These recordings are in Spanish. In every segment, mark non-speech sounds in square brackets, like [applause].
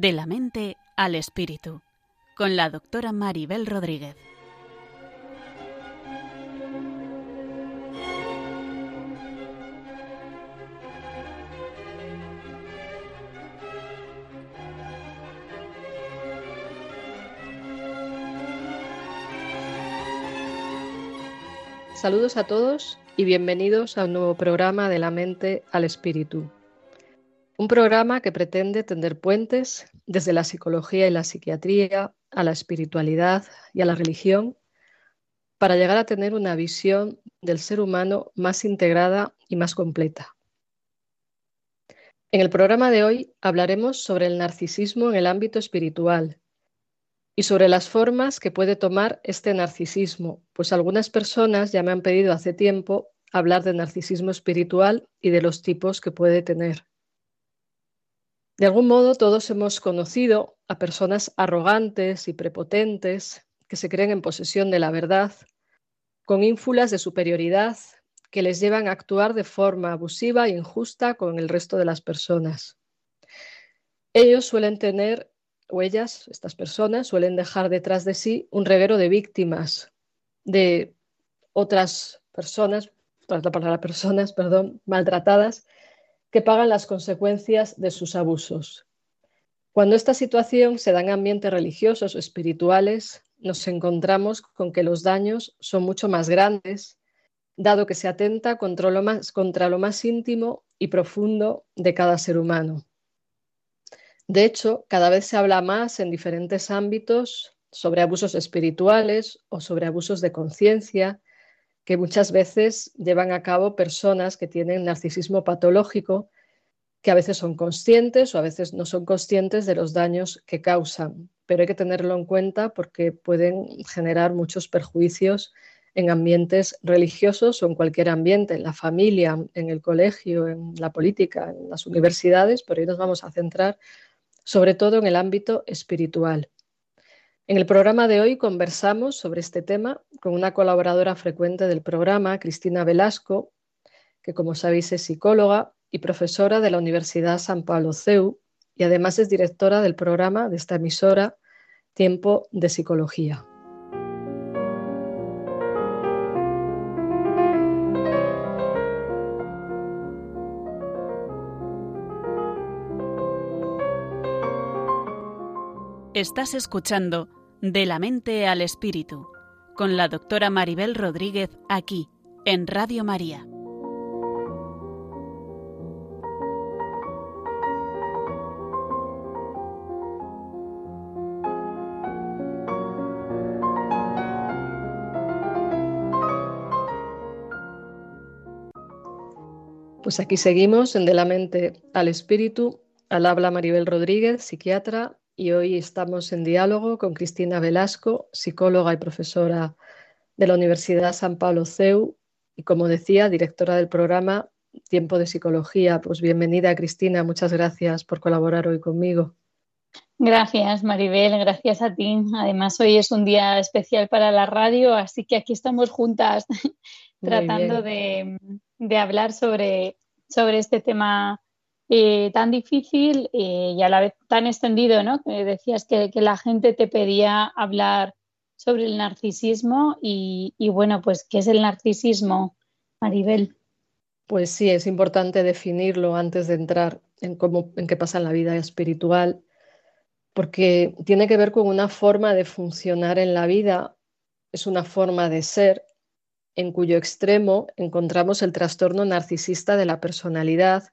De la mente al espíritu, con la doctora Maribel Rodríguez. Saludos a todos y bienvenidos a un nuevo programa de la mente al espíritu. Un programa que pretende tender puentes desde la psicología y la psiquiatría a la espiritualidad y a la religión para llegar a tener una visión del ser humano más integrada y más completa. En el programa de hoy hablaremos sobre el narcisismo en el ámbito espiritual y sobre las formas que puede tomar este narcisismo, pues algunas personas ya me han pedido hace tiempo hablar de narcisismo espiritual y de los tipos que puede tener. De algún modo todos hemos conocido a personas arrogantes y prepotentes que se creen en posesión de la verdad, con ínfulas de superioridad que les llevan a actuar de forma abusiva e injusta con el resto de las personas. Ellos suelen tener, o ellas, estas personas, suelen dejar detrás de sí un reguero de víctimas de otras personas, la palabra personas, perdón, maltratadas que pagan las consecuencias de sus abusos. Cuando esta situación se da en ambientes religiosos o espirituales, nos encontramos con que los daños son mucho más grandes, dado que se atenta contra lo más, contra lo más íntimo y profundo de cada ser humano. De hecho, cada vez se habla más en diferentes ámbitos sobre abusos espirituales o sobre abusos de conciencia, que muchas veces llevan a cabo personas que tienen narcisismo patológico, que a veces son conscientes o a veces no son conscientes de los daños que causan, pero hay que tenerlo en cuenta porque pueden generar muchos perjuicios en ambientes religiosos o en cualquier ambiente, en la familia, en el colegio, en la política, en las universidades, pero hoy nos vamos a centrar sobre todo en el ámbito espiritual. En el programa de hoy conversamos sobre este tema con una colaboradora frecuente del programa, Cristina Velasco, que como sabéis es psicóloga y profesora de la Universidad San Pablo CEU y además es directora del programa de esta emisora Tiempo de Psicología. Estás escuchando de la mente al espíritu, con la doctora Maribel Rodríguez aquí, en Radio María. Pues aquí seguimos en De la mente al espíritu. Al habla Maribel Rodríguez, psiquiatra, y hoy estamos en diálogo con Cristina Velasco, psicóloga y profesora de la Universidad San Pablo CEU y, como decía, directora del programa Tiempo de Psicología. Pues bienvenida, Cristina. Muchas gracias por colaborar hoy conmigo. Gracias, Maribel. Gracias a ti. Además, hoy es un día especial para la radio, así que aquí estamos juntas [laughs] tratando de, de, hablar sobre, sobre este tema eh, tan difícil eh, y a la vez tan extendido, ¿no? decías que, la gente te pedía hablar sobre el narcisismo y, bueno, pues, ¿qué es el narcisismo, Maribel? Pues sí, es importante definirlo antes de entrar en cómo, en qué pasa en la vida espiritual, porque tiene que ver con una forma de funcionar en la vida, es una forma de ser en cuyo extremo encontramos el trastorno narcisista de la personalidad,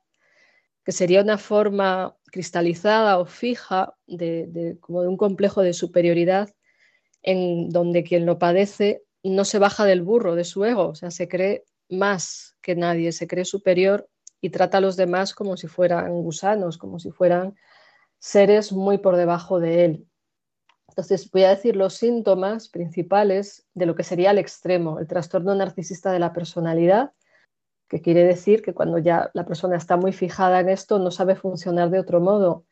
que sería una forma cristalizada o fija de, como de un complejo de superioridad en donde quien lo padece no se baja del burro, de su ego, o sea, se cree más que nadie, se cree superior y trata a los demás como si fueran gusanos, como si fueran seres muy por debajo de él. Entonces, voy a decir los síntomas principales de lo que sería el extremo, el trastorno narcisista de la personalidad, que quiere decir que cuando ya la persona está muy fijada en esto no sabe funcionar de otro modo.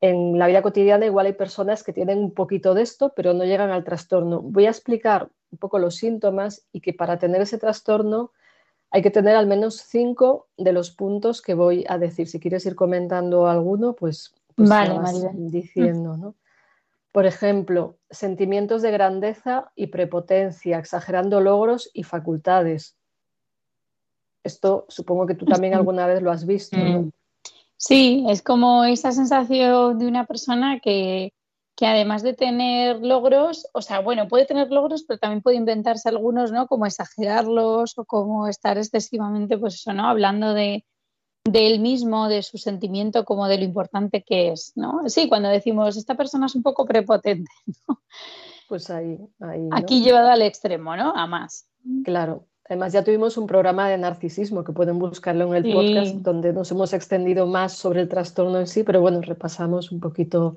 En la vida cotidiana igual hay personas que tienen un poquito de esto, pero no llegan al trastorno. Voy a explicar un poco los síntomas y que para tener ese trastorno hay que tener al menos cinco de los puntos que voy a decir. Si quieres ir comentando alguno, pues pues diciendo, ¿no? Por ejemplo, sentimientos de grandeza y prepotencia, exagerando logros y facultades. Esto supongo que tú también alguna vez lo has visto, ¿no? Mm. Sí, es como esa sensación de una persona que, que además de tener logros, o sea, bueno, puede tener logros, pero también puede inventarse algunos, ¿no? Como exagerarlos o como estar excesivamente, pues eso, ¿no? Hablando de, él mismo, de su sentimiento, como de lo importante que es, ¿no? Sí, cuando decimos, esta persona es un poco prepotente, [laughs] ¿no? Pues ahí, ahí. Aquí llevado al extremo, ¿no? A más. Claro. Además, ya tuvimos un programa de narcisismo que pueden buscarlo en el podcast, donde nos hemos extendido más sobre el trastorno en sí, pero bueno, repasamos un poquito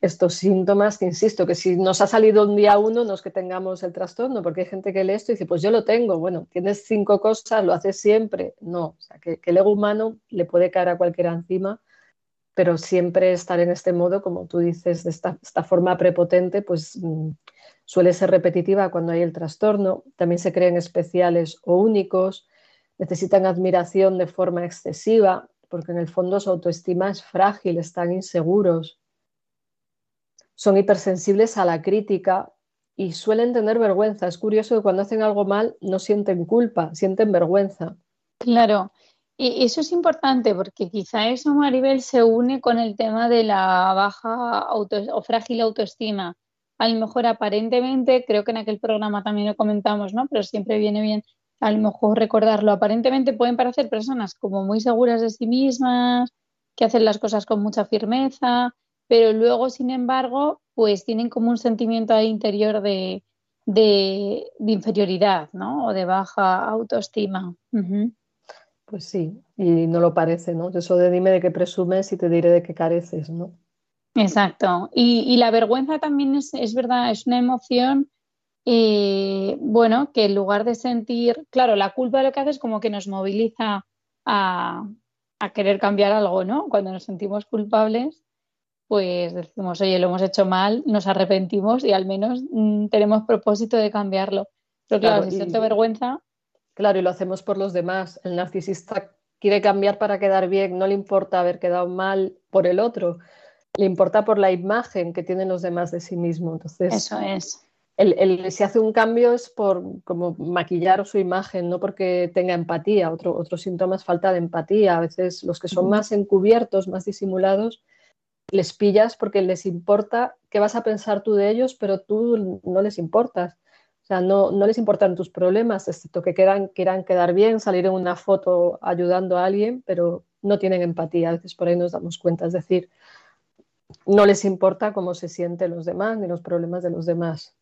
estos síntomas que insisto, que si nos ha salido un día uno no es que tengamos el trastorno, porque hay gente que lee esto y dice, pues yo lo tengo, bueno, tienes cinco cosas, lo haces siempre. No, o sea, que, el ego humano le puede caer a cualquiera encima, pero siempre estar en este modo, como tú dices, de esta, forma prepotente, pues mm, suele ser repetitiva cuando hay el trastorno. También se creen especiales o únicos, necesitan admiración de forma excesiva, porque en el fondo su autoestima es frágil, están inseguros son hipersensibles a la crítica y suelen tener vergüenza. Es curioso que cuando hacen algo mal no sienten culpa, sienten vergüenza. Claro, y eso es importante porque quizá eso, Maribel, se une con el tema de la baja o frágil autoestima. A lo mejor aparentemente, creo que en aquel programa también lo comentamos, ¿no? Pero siempre viene bien a lo mejor recordarlo. Aparentemente pueden parecer personas como muy seguras de sí mismas, que hacen las cosas con mucha firmeza, pero luego, sin embargo, pues tienen como un sentimiento interior de, inferioridad, ¿no? O de baja autoestima. Pues sí, y no lo parece, ¿no? Eso de dime de qué presumes y te diré de qué careces, ¿no? Exacto. Y, la vergüenza también es, es, verdad, es una emoción, eh, bueno, que en lugar de sentir, claro, la culpa lo que hace es como que nos moviliza a, a querer cambiar algo, ¿no? Cuando nos sentimos culpables pues decimos, oye, lo hemos hecho mal, nos arrepentimos y al menos mm, tenemos propósito de cambiarlo. Pero claro, si siento vergüenza. Claro, y lo hacemos por los demás. El narcisista quiere cambiar para quedar bien, no le importa haber quedado mal por el otro, le importa por la imagen que tienen los demás de sí mismo. Entonces, eso es. El, si hace un cambio es por como maquillar su imagen, no porque tenga empatía. Otro, otro síntoma es falta de empatía. A veces los que son más encubiertos, más disimulados, les pillas porque les importa qué vas a pensar tú de ellos, pero tú no les importas. O sea, no, no les importan tus problemas, excepto que quieran, quieran quedar bien, salir en una foto ayudando a alguien, pero no tienen empatía. A veces por ahí nos damos cuenta. Es decir, no les importa cómo se sienten los demás ni los problemas de los demás.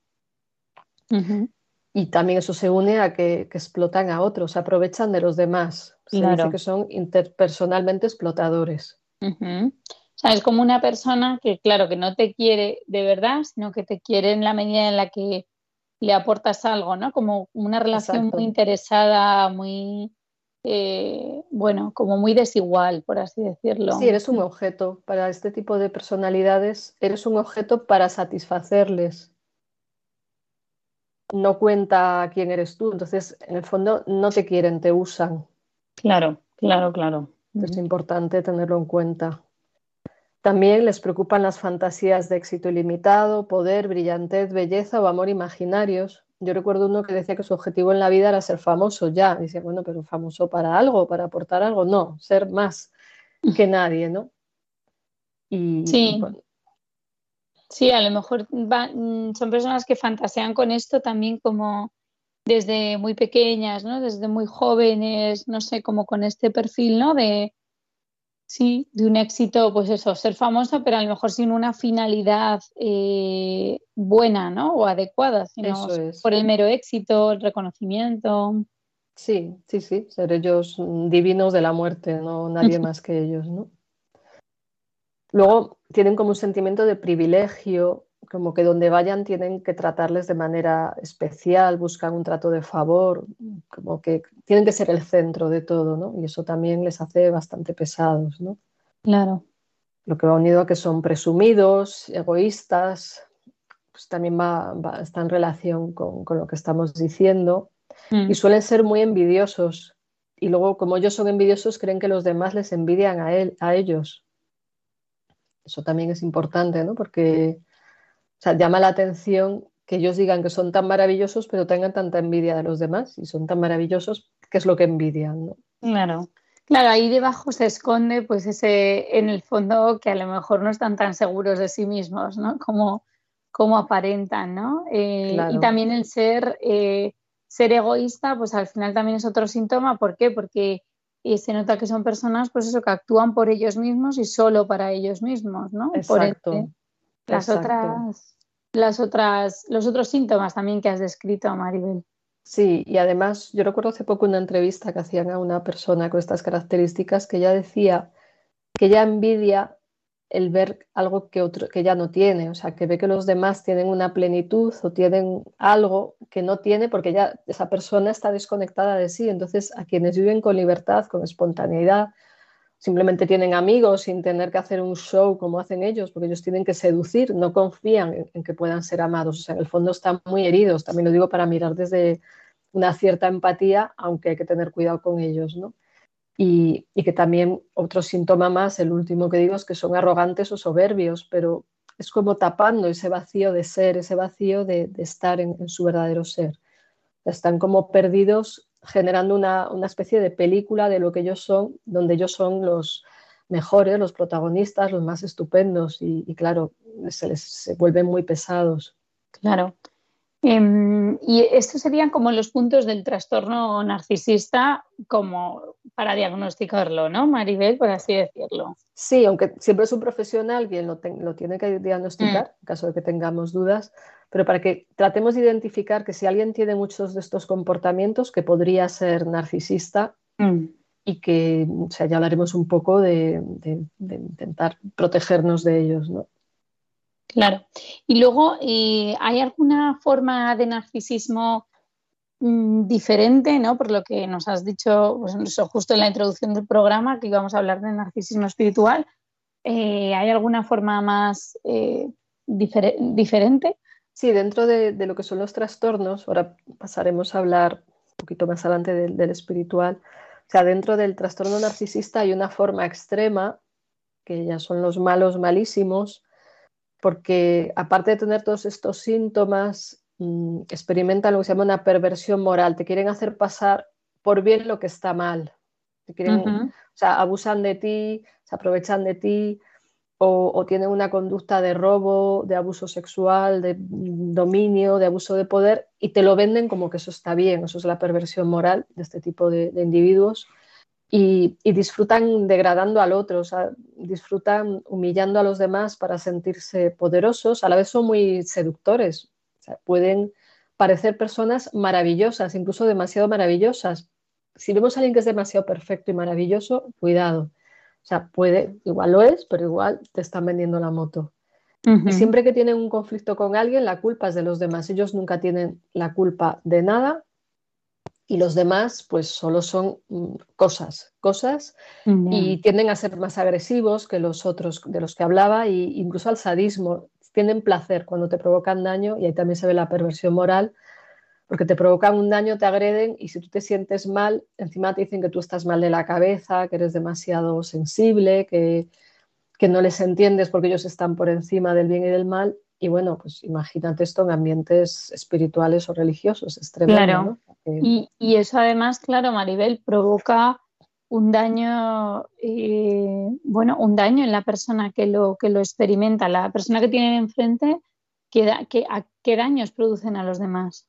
Y también eso se une a que, explotan a otros, aprovechan de los demás. Se dice que son interpersonalmente explotadores. O sea, es como una persona que, claro, que no te quiere de verdad, sino que te quiere en la medida en la que le aportas algo, ¿no? Como una relación muy interesada, muy, eh, bueno, como muy desigual, por así decirlo. Sí, eres un objeto. Para este tipo de personalidades, eres un objeto para satisfacerles. No cuenta quién eres tú. Entonces, en el fondo, no te quieren, te usan. Claro, claro, claro. Es importante tenerlo en cuenta. También les preocupan las fantasías de éxito ilimitado, poder, brillantez, belleza o amor imaginarios. Yo recuerdo uno que decía que su objetivo en la vida era ser famoso ya. Dice, bueno, pero famoso para algo, para aportar algo. No, ser más que nadie, ¿no? Y, sí. Sí, a lo mejor mm, son personas que fantasean con esto también como desde muy pequeñas, ¿no? Desde muy jóvenes, no sé, como con este perfil, ¿no? De, Sí, de un éxito, pues eso, ser famosa, pero a lo mejor sin una finalidad eh, buena, ¿no? O adecuada, sino por el mero éxito, el reconocimiento. Sí, sí, sí, ser ellos divinos de la muerte, no nadie [laughs] más que ellos, ¿no? Luego tienen como un sentimiento de privilegio, como que donde vayan tienen que tratarles de manera especial, buscan un trato de favor, como que tienen que ser el centro de todo, ¿no? Y eso también les hace bastante pesados, ¿no? Claro. Lo que va unido a que son presumidos, egoístas, pues también va, está en relación con, lo que estamos diciendo. Mm. Y suelen ser muy envidiosos. Y luego, como ellos son envidiosos, creen que los demás les envidian a, él, a ellos. Eso también es importante, ¿no? Porque llama la atención que ellos digan que son tan maravillosos, pero tengan tanta envidia de los demás. Y son tan maravillosos, ¿qué es lo que envidian? ¿no? Claro. Claro, ahí debajo se esconde, pues ese, en el fondo, que a lo mejor no están tan seguros de sí mismos, ¿no? Como, como aparentan, ¿no? Eh, y también el ser, eh, ser egoísta, pues al final también es otro síntoma. ¿Por qué? Porque eh, se nota que son personas, pues eso, que actúan por ellos mismos y solo para ellos mismos, ¿no? Exacto. Las otras, las otras, los otros síntomas también que has descrito, Maribel. Sí, y además yo recuerdo hace poco una entrevista que hacían a una persona con estas características que ya decía que ya envidia el ver algo que otro que ya no tiene, o sea, que ve que los demás tienen una plenitud o tienen algo que no tiene porque ya esa persona está desconectada de sí. Entonces, a quienes viven con libertad, con espontaneidad, simplemente tienen amigos sin tener que hacer un show como hacen ellos, porque ellos tienen que seducir, no confían en, que puedan ser amados. O sea, en el fondo están muy heridos, también lo digo para mirar desde una cierta empatía, aunque hay que tener cuidado con ellos, ¿no? Y, que también otro síntoma más, el último que digo, es que son arrogantes o soberbios, pero es como tapando ese vacío de ser, ese vacío de, estar en, su verdadero ser. Están como perdidos generando una, especie de película de lo que ellos son, donde ellos son los mejores, los protagonistas, los más estupendos y, claro, se les se vuelven muy pesados. Claro. Em, y estos serían como los puntos del trastorno narcisista como para diagnosticarlo, ¿no, Maribel, por así decirlo? Sí, aunque siempre es un profesional quien lo, lo tiene que diagnosticar, mm. en caso de que tengamos dudas, pero para que tratemos de identificar que si alguien tiene muchos de estos comportamientos, que podría ser narcisista mm. y que, o sea, ya hablaremos un poco de, de intentar protegernos de ellos, ¿no? Claro. Y luego, eh, ¿hay alguna forma de narcisismo mm, diferente, ¿no? Por lo que nos has dicho pues, justo en la introducción del programa, que íbamos a hablar de narcisismo espiritual. Eh, ¿Hay alguna forma más eh, diferente? Sí, dentro de, lo que son los trastornos, ahora pasaremos a hablar un poquito más adelante del espiritual. O sea, dentro del trastorno narcisista hay una forma extrema, que ya son los malos malísimos, porque aparte de tener todos estos síntomas, mm, experimentan lo que se llama una perversión moral, te quieren hacer pasar por bien lo que está mal, o sea, abusan de ti, se aprovechan de ti o, tienen una conducta de robo, de abuso sexual, de mm, dominio, de abuso de poder y te lo venden como que eso está bien, eso es la perversión moral de este tipo de individuos y, disfrutan degradando al otro, o sea, disfrutan humillando a los demás para sentirse poderosos, a la vez son muy seductores, pueden parecer personas maravillosas, incluso demasiado maravillosas. Si vemos a alguien que es demasiado perfecto y maravilloso, cuidado. O sea, puede, igual lo es, pero igual te están vendiendo la moto. Y siempre que tienen un conflicto con alguien, la culpa es de los demás. Ellos nunca tienen la culpa de nada y los demás pues solo son mm, cosas, cosas y tienden a ser más agresivos que los otros de los que hablaba e incluso al sadismo, tienen placer cuando te provocan daño y ahí también se ve la perversión moral porque te provocan un daño, te agreden y si tú te sientes mal, encima te dicen que tú estás mal de la cabeza, que eres demasiado sensible, que, que no les entiendes porque ellos están por encima del bien y del mal. Y bueno, pues imagínate esto en ambientes espirituales o religiosos, es Claro. Y, eso además, claro, Maribel, provoca un daño, eh, bueno, un daño en la persona que lo, que lo experimenta, la persona que tiene enfrente, ¿qué, ¿qué daños producen a los demás?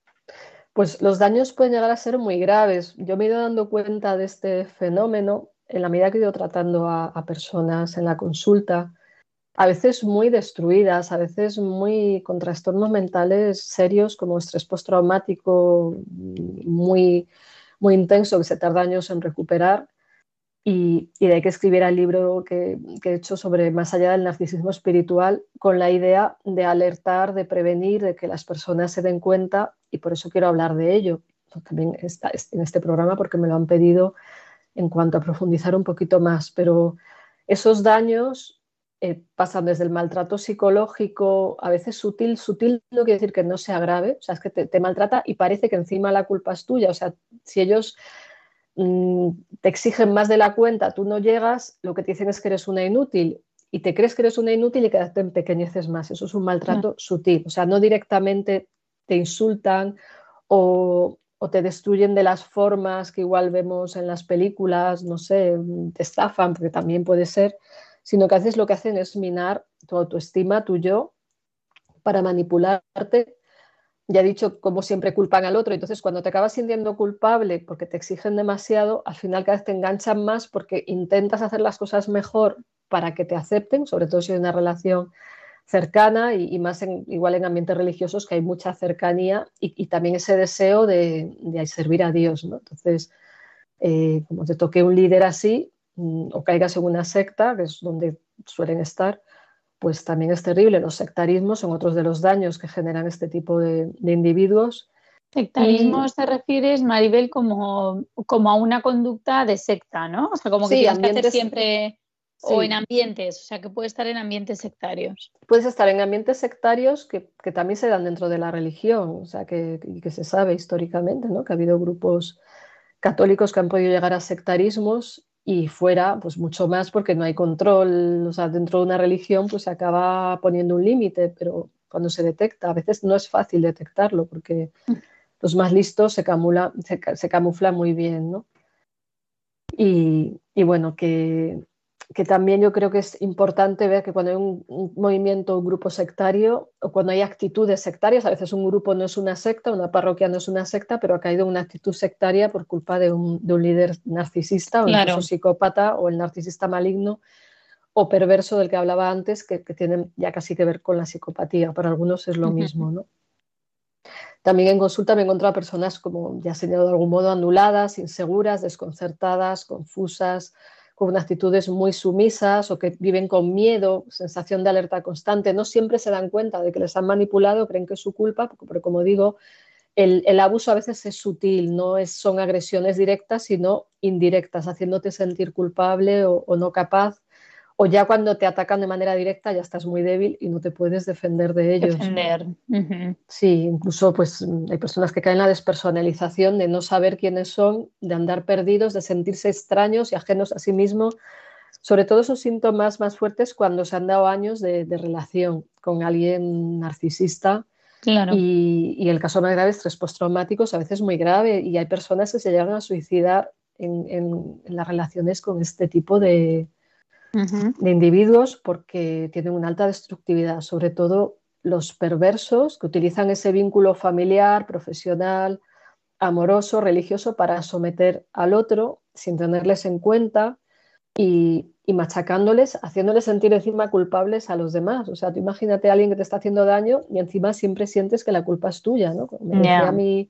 Pues los daños pueden llegar a ser muy graves. Yo me he ido dando cuenta de este fenómeno en la medida que he ido tratando a personas en la consulta a veces muy destruidas, a veces muy con trastornos mentales serios como estrés postraumático muy, muy intenso que se tarda años en recuperar. Y, de ahí que escribiera el libro que, he hecho sobre más allá del narcisismo espiritual con la idea de alertar, de prevenir, de que las personas se den cuenta y por eso quiero hablar de ello. También está en este programa porque me lo han pedido en cuanto a profundizar un poquito más, pero esos daños eh, pasan desde el maltrato psicológico, a veces sutil, sutil no quiere decir que no sea grave, o sea, es que te, maltrata y parece que encima la culpa es tuya, o sea, si ellos mm, te exigen más de la cuenta, tú no llegas, lo que te dicen es que eres una inútil y te crees que eres una inútil y vez te empequeñeces más. Eso es un maltrato sutil. O sea, no directamente te insultan o, te destruyen de las formas que igual vemos en las películas, no sé, te estafan, porque también puede ser, sino que a veces lo que hacen es minar tu autoestima, tu yo, para manipularte. Ya he dicho, como siempre, culpan al otro. Entonces, cuando te acabas sintiendo culpable porque te exigen demasiado, al final cada vez te enganchan más porque intentas hacer las cosas mejor para que te acepten, sobre todo si hay una relación cercana y, más igual en ambientes religiosos que hay mucha cercanía y, también ese deseo de, servir a Dios. ¿no? Entonces, eh, como te toque un líder así o caigas en una secta, que es donde suelen estar, pues también es terrible. Los sectarismos son otros de los daños que generan este tipo de, individuos. Sectarismo te refieres, Maribel, como, como a una conducta de secta, ¿no? O sea, como que tienes que hacer siempre o en ambientes, o sea, que puede estar en ambientes sectarios. Puedes estar en ambientes sectarios que, también se dan dentro de la religión, o sea, que, que, se sabe históricamente, ¿no? Que ha habido grupos católicos que han podido llegar a sectarismos y fuera, pues mucho más porque no hay control, o sea, dentro de una religión pues se acaba poniendo un límite, pero cuando se detecta, a veces no es fácil detectarlo porque mm. los más listos se, camufla, se, se camuflan muy bien, ¿no? Y, y bueno, que que también yo creo que es importante ver que cuando hay un, movimiento, un grupo sectario, o cuando hay actitudes sectarias, a veces un grupo no es una secta, una parroquia no es una secta, pero ha caído una actitud sectaria por culpa de un, líder narcisista o incluso psicópata o el narcisista maligno o perverso del que hablaba antes, que, que tienen ya casi que ver con la psicopatía. Para algunos es lo mismo, ¿no? También en consulta me he encontrado personas, como ya señalado de algún modo, anuladas, inseguras, desconcertadas, confusas, con actitudes muy sumisas o que viven con miedo, sensación de alerta constante, no siempre se dan cuenta de que les han manipulado, creen que es su culpa, pero como digo, el, abuso a veces es sutil, no es, son agresiones directas, sino indirectas, haciéndote sentir culpable o no capaz o ya cuando te atacan de manera directa ya estás muy débil y no te puedes defender de ellos. Defender. Sí, incluso pues hay personas que caen en la despersonalización de no saber quiénes son, de andar perdidos, de sentirse extraños y ajenos a sí mismos. Sobre todo esos síntomas más fuertes cuando se han dado años de, relación con alguien narcisista. Claro. Y, el caso más grave, estrés postraumático, es a veces muy grave y hay personas que se llegan a suicidar en las relaciones con este tipo de, de individuos porque tienen una alta destructividad, sobre todo los perversos que utilizan ese vínculo familiar, profesional, amoroso, religioso para someter al otro sin tenerles en cuenta y, machacándoles, haciéndoles sentir encima culpables a los demás. O sea, tú imagínate a alguien que te está haciendo daño y encima siempre sientes que la culpa es tuya, ¿no? Me decía a mí,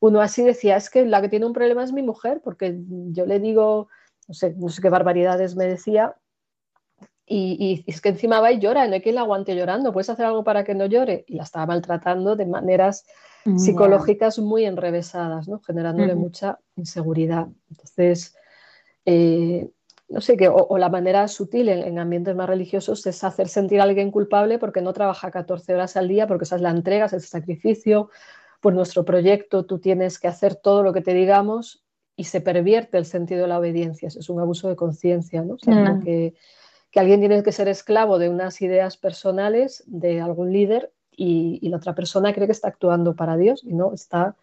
uno así decía, es que la que tiene un problema es mi mujer, porque yo le digo, no sé, no sé qué barbaridades me decía, y, es que encima va y llora, no hay quien la aguante llorando, ¿puedes hacer algo para que no llore? Y la estaba maltratando de maneras mm, psicológicas muy enrevesadas, ¿no? generándole mucha inseguridad. Entonces, eh, no sé, qué o, la manera sutil en, ambientes más religiosos es hacer sentir a alguien culpable porque no trabaja 14 horas al día, porque esa es la entrega, es el sacrificio, por nuestro proyecto tú tienes que hacer todo lo que te digamos y se pervierte el sentido de la obediencia, es un abuso de conciencia, ¿no? O sea, mm. que que alguien tiene que ser esclavo de unas ideas personales de algún líder y, la otra persona cree que está actuando para Dios y no está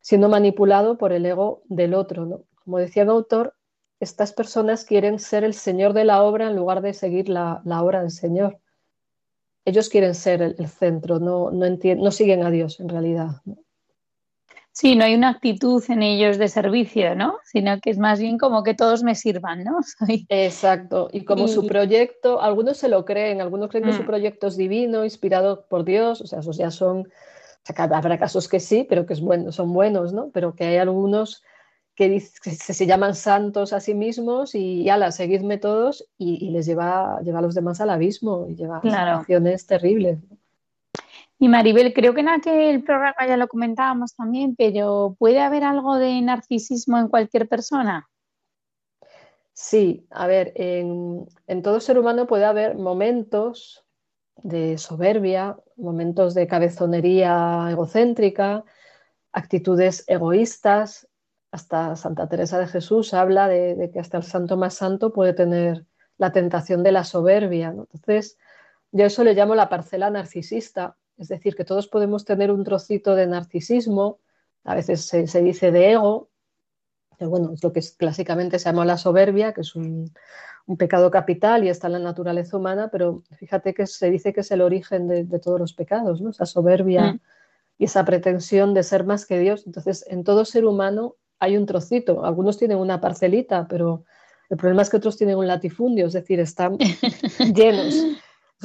siendo manipulado por el ego del otro. ¿no? Como decía el autor, estas personas quieren ser el señor de la obra en lugar de seguir la, obra del Señor. Ellos quieren ser el, centro, no, no, no, siguen a Dios en realidad. Sí, no hay una actitud en ellos de servicio, ¿no? Sino que es más bien como que todos me sirvan, ¿no? [laughs] Exacto. Y como su proyecto, algunos se lo creen, algunos creen que su mm. proyecto es divino, inspirado por Dios, o sea, esos ya son, o sea, habrá casos que sí, pero que es bueno, son buenos, ¿no? Pero que hay algunos que, se, llaman santos a sí mismos y, ala, seguidme todos y, les lleva, lleva a los demás al abismo y lleva a situaciones terribles. Y Maribel, creo que en aquel programa ya lo comentábamos también, pero ¿puede haber algo de narcisismo en cualquier persona? Sí, a ver, en, todo ser humano puede haber momentos de soberbia, momentos de cabezonería egocéntrica, actitudes egoístas. Hasta Santa Teresa de Jesús habla de, que hasta el santo más santo puede tener la tentación de la soberbia. Entonces, yo eso le llamo la parcela narcisista, es decir, que todos podemos tener un trocito de narcisismo, a veces se, dice de ego, que bueno, es lo que clásicamente se llama la soberbia, que es un, pecado capital y está en la naturaleza humana, pero fíjate que se dice que es el origen de, todos los pecados, ¿no? Esa soberbia mm. y esa pretensión de ser más que Dios. Entonces, en todo ser humano hay un trocito. Algunos tienen una parcelita, pero el problema es que otros tienen un latifundio, es decir, están [laughs] llenos.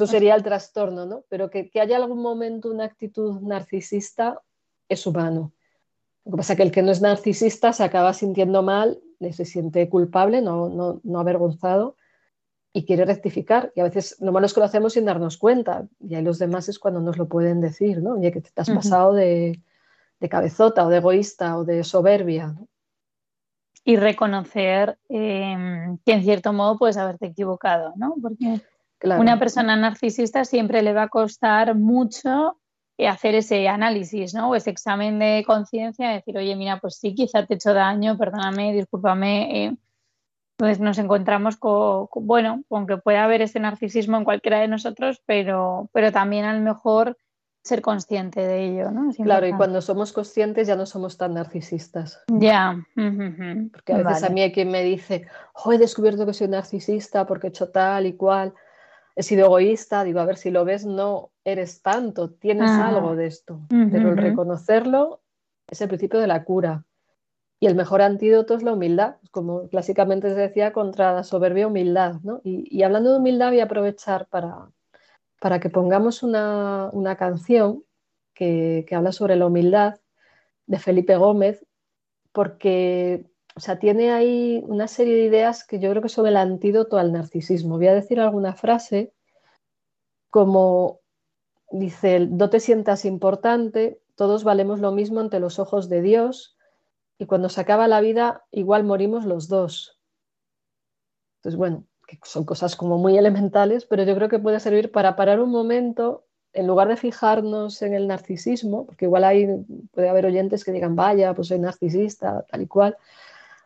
Eso sería el trastorno, ¿no? Pero que, haya algún momento una actitud narcisista es humano. Lo que pasa es que el que no es narcisista se acaba sintiendo mal, se siente culpable, no, no, no avergonzado y quiere rectificar. Y a veces lo malo es que lo hacemos sin darnos cuenta. Y ahí los demás es cuando nos lo pueden decir, ¿no? Oye, que te has pasado de, de, cabezota o de egoísta o de soberbia. Y reconocer em, que en cierto modo puedes haberte equivocado, ¿no? Porque una persona narcisista siempre le va a costar mucho eh, hacer ese análisis, ¿no? O ese examen de conciencia, decir, oye, mira, pues sí, quizá te he hecho daño, perdóname, discúlpame. Eh". Pues nos encontramos con, bueno, con que puede haber ese narcisismo en cualquiera de nosotros, pero, pero también a lo mejor ser consciente de ello, ¿no? claro, y cuando somos conscientes ya no somos tan narcisistas. Ya. Porque a veces a mí hay quien me dice, oh, he descubierto que soy narcisista porque he hecho tal y cual he sido egoísta, digo, a ver si lo ves, no eres tanto, tienes ah. algo de esto, pero el reconocerlo es el principio de la cura. Y el mejor antídoto es la humildad, como clásicamente se decía, contra la soberbia humildad. ¿no? Y, hablando de humildad, voy a aprovechar para, para que pongamos una, una canción que, que, habla sobre la humildad de Felipe Gómez, porque o sea, tiene ahí una serie de ideas que yo creo que son el antídoto al narcisismo. Voy a decir alguna frase como dice, no te sientas importante, todos valemos lo mismo ante los ojos de Dios y cuando se acaba la vida igual morimos los dos. Entonces, bueno, que son cosas como muy elementales, pero yo creo que puede servir para parar un momento, en lugar de fijarnos en el narcisismo, porque igual hay, puede haber oyentes que digan, vaya, pues soy narcisista, tal y cual,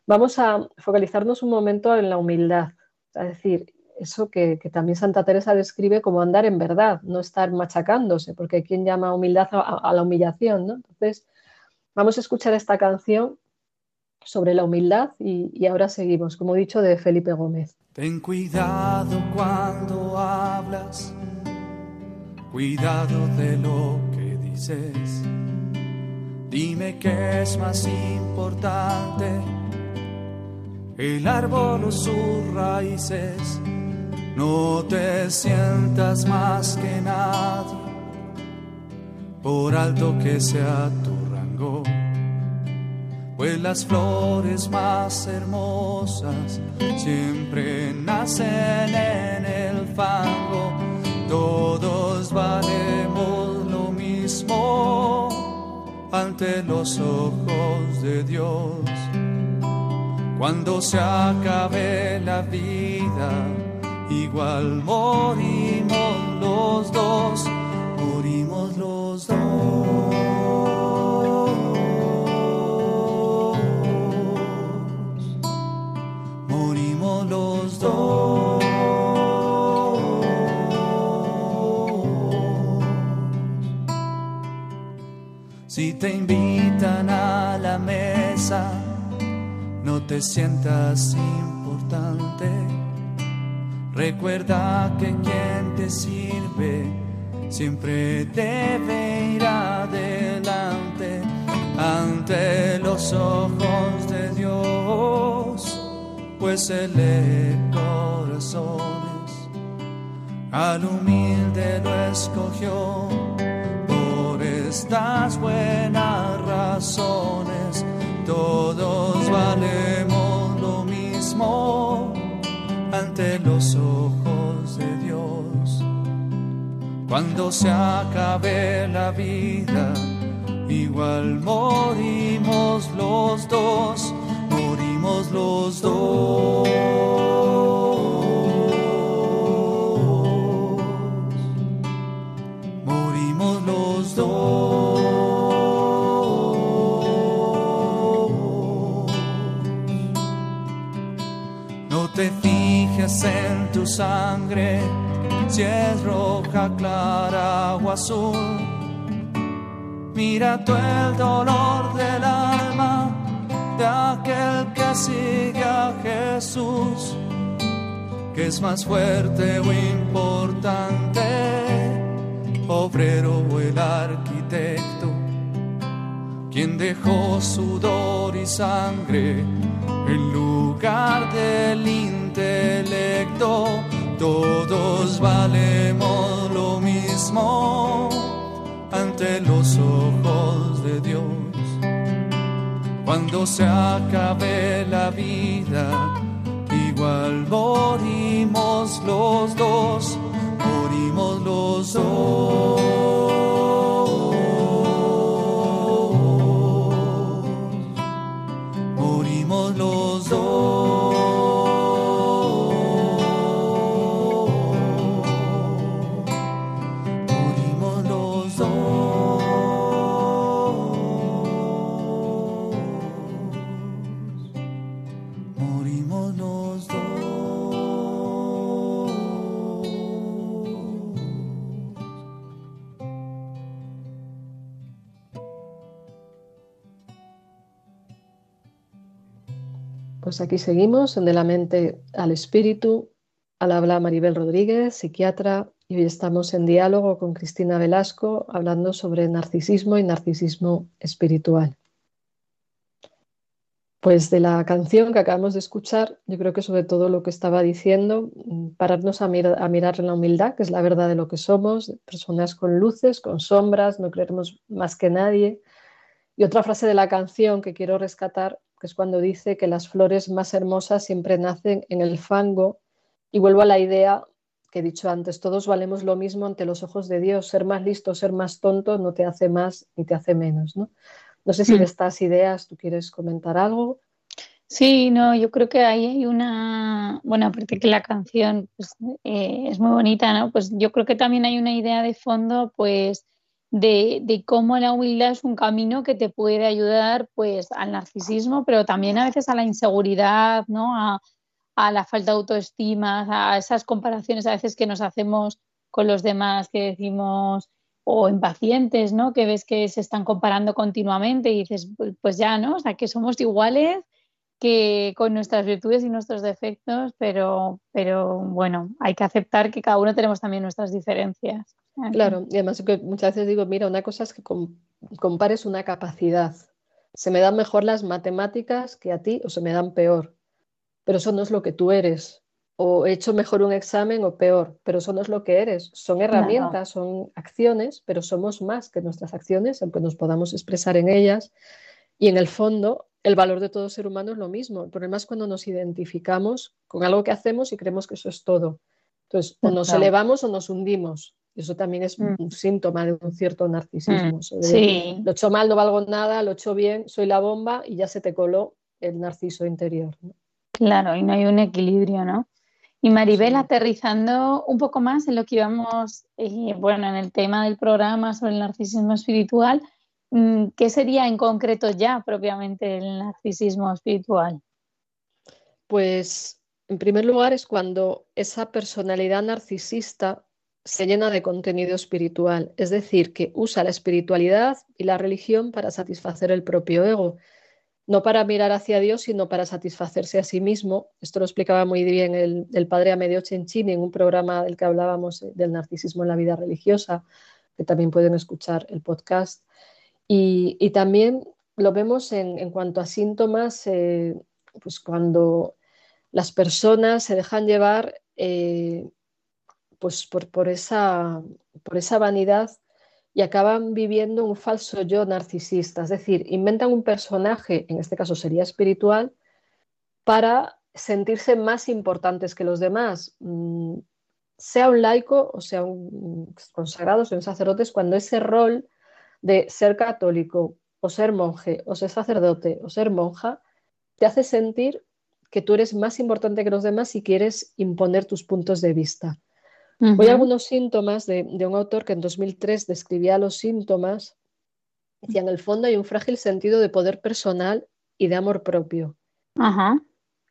Vamos a focalizarnos un momento en la humildad, es decir, eso que, también Santa Teresa describe como andar en verdad, no estar machacándose, porque quien llama humildad a, la humillación, ¿no? Entonces, vamos a escuchar esta canción sobre la humildad y, y, ahora seguimos, como he dicho, de Felipe Gómez. Ten cuidado cuando hablas, cuidado de lo que dices. Dime qué es más importante el árbol o sus raíces. No te sientas más que nadie, por alto que sea tu rango, pues las flores más hermosas siempre nacen en el fango. Todos valemos lo mismo ante los ojos de Dios cuando se acabe la vida, igual morimos los dos, morimos los dos. Morimos los dos. Si te invitan a la mesa, te sientas importante. Recuerda que quien te sirve siempre debe ir adelante ante los ojos de Dios, pues Él lee corazones, al humilde lo escogió por estas buenas razones todos valemos lo mismo ante los ojos de Dios. Cuando se acabe la vida, igual morimos los dos, morimos los dos. Tu sangre, si es roja, clara o azul. Mira tú el dolor del alma de aquel que sigue a Jesús, que es más fuerte o importante, obrero o el arquitecto, quien dejó sudor y sangre en lugar del intelecto. Todos valemos lo mismo ante los ojos de Dios. Cuando se acabe la vida, igual morimos los dos, morimos los dos. Pues aquí seguimos en De la mente al espíritu. Al habla Maribel Rodríguez, psiquiatra, y hoy estamos en diálogo con Cristina Velasco hablando sobre narcisismo y narcisismo espiritual. Pues de la canción que acabamos de escuchar, yo creo que sobre todo lo que estaba diciendo, pararnos a, a mirar en la humildad, que es la verdad de lo que somos, personas con luces, con sombras, no creemos más que nadie. Y otra frase de la canción que quiero rescatar, que es cuando dice que las flores más hermosas siempre nacen en el fango. Y vuelvo a la idea que he dicho antes, todos valemos lo mismo ante los ojos de Dios. Ser más listo, ser más tonto no te hace más ni te hace menos. No, no sé si de estas ideas tú quieres comentar algo. Sí, no, yo creo que ahí hay una, bueno, aparte que la canción pues, eh, es muy bonita, ¿no? Pues yo creo que también hay una idea de fondo, pues, de, cómo la humildad es un camino que te puede ayudar, pues, al narcisismo, pero también a veces a la inseguridad, ¿no? A, la falta de autoestima, a esas comparaciones a veces que nos hacemos con los demás, que decimos, o impacientes, ¿no? Que ves que se están comparando continuamente y dices, pues ya, ¿no? O que somos iguales que con nuestras virtudes y nuestros defectos, pero, pero bueno, hay que aceptar que cada uno tenemos también nuestras diferencias. Claro, y además que muchas veces digo, mira, una cosa es que compares una capacidad. Se me dan mejor las matemáticas que a ti o se me dan peor, pero eso no es lo que tú eres. O he hecho mejor un examen o peor, pero eso no es lo que eres. Son herramientas, claro. son acciones, pero somos más que nuestras acciones, aunque nos podamos expresar en ellas. Y en el fondo, el valor de todo ser humano es lo mismo. El problema es cuando nos identificamos con algo que hacemos y creemos que eso es todo. Entonces, o nos elevamos o nos hundimos. Eso también es mm. un síntoma de un cierto narcisismo. Mm. Sí. Lo he hecho mal, no valgo nada, lo he hecho bien, soy la bomba y ya se te coló el narciso interior. ¿no? Claro, y no hay un equilibrio, ¿no? Y Maribel, sí. aterrizando un poco más en lo que íbamos, eh, bueno, en el tema del programa sobre el narcisismo espiritual, ¿qué sería en concreto ya propiamente el narcisismo espiritual? Pues, en primer lugar, es cuando esa personalidad narcisista se llena de contenido espiritual, es decir, que usa la espiritualidad y la religión para satisfacer el propio ego, no para mirar hacia Dios, sino para satisfacerse a sí mismo. Esto lo explicaba muy bien el, padre Amedeo Cencini en un programa del que hablábamos eh, del narcisismo en la vida religiosa, que también pueden escuchar el podcast. Y, también lo vemos en, en, cuanto a síntomas, eh, pues cuando las personas se dejan llevar eh, pues por, esa, por esa vanidad y acaban viviendo un falso yo narcisista, es decir, inventan un personaje, en este caso sería espiritual, para sentirse más importantes que los demás, mm, sea un laico o sea un consagrado, sea un sacerdote, cuando ese rol de ser católico o ser monje o ser sacerdote o ser monja te hace sentir que tú eres más importante que los demás y quieres imponer tus puntos de vista. Uh -huh. Voy a algunos síntomas de, de, un autor que en 2003 describía los síntomas. Decía, en el fondo hay un frágil sentido de poder personal y de amor propio.